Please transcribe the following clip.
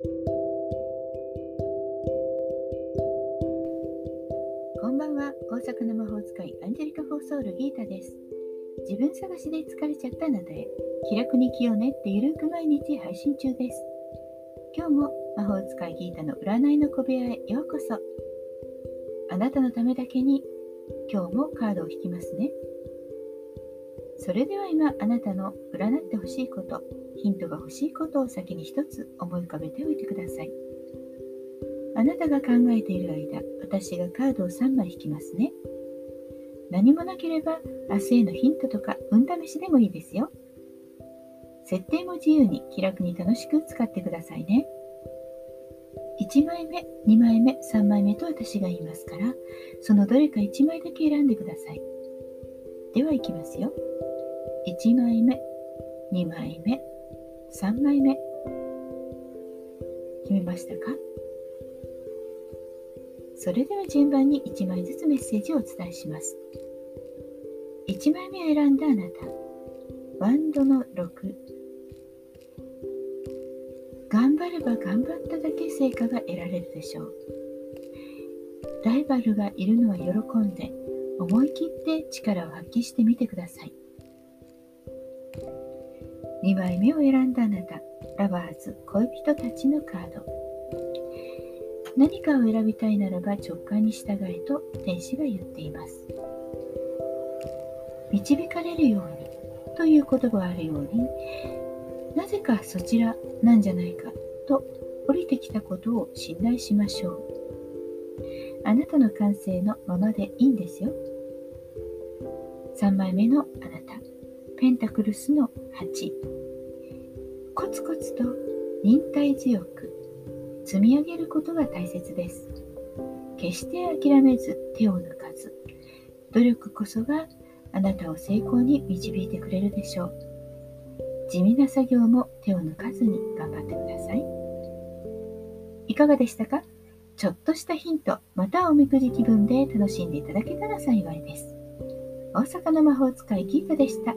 こんばんは。大阪の魔法使いアンジェリカ・フォーソウルギータです。自分探しで疲れちゃったあなたへ気楽に気を練ってゆるく毎日配信中です。今日も魔法使いギータの占いの小部屋へようこそ。あなたのためだけに今日もカードを引きますね。それでは今あなたの占ってほしいことヒントが欲しいことを先に一つ思い浮かべておいてくださいあなたが考えている間私がカードを3枚引きますね何もなければ明日へのヒントとか運試しでもいいですよ設定も自由に気楽に楽しく使ってくださいね1枚目、2枚目、3枚目と私が言いますから、そのどれか1枚だけ選んでください。では、いきますよ。1枚目、2枚目、3枚目。決めましたか？それでは順番に1枚ずつメッセージをお伝えします。1枚目を選んだあなた。ワンドの6。頑張れば頑張っただけ成果が得られるでしょう。ライバルがいるのは喜んで、思い切って力を発揮してみてください。2枚目を選んだあなた、ラバーズ恋人たちのカード。何かを選びたいならば直感に従えと天使が言っています。導かれるようにという言葉があるように、なぜかそちらなんじゃないかと降りてきたことを信頼しましょう。あなたの感性のままでいいんですよ。3枚目のあなた、ペンタクルスの8。コツコツと忍耐強く積み上げることが大切です。決して諦めず手を抜かず、努力こそがあなたを成功に導いてくれるでしょう。地味な作業も手を抜かずに頑張ってください。いかがでしたか？ちょっとしたヒント、またおみくじ気分で楽しんでいただけたら幸いです。大阪の魔法使いギータでした。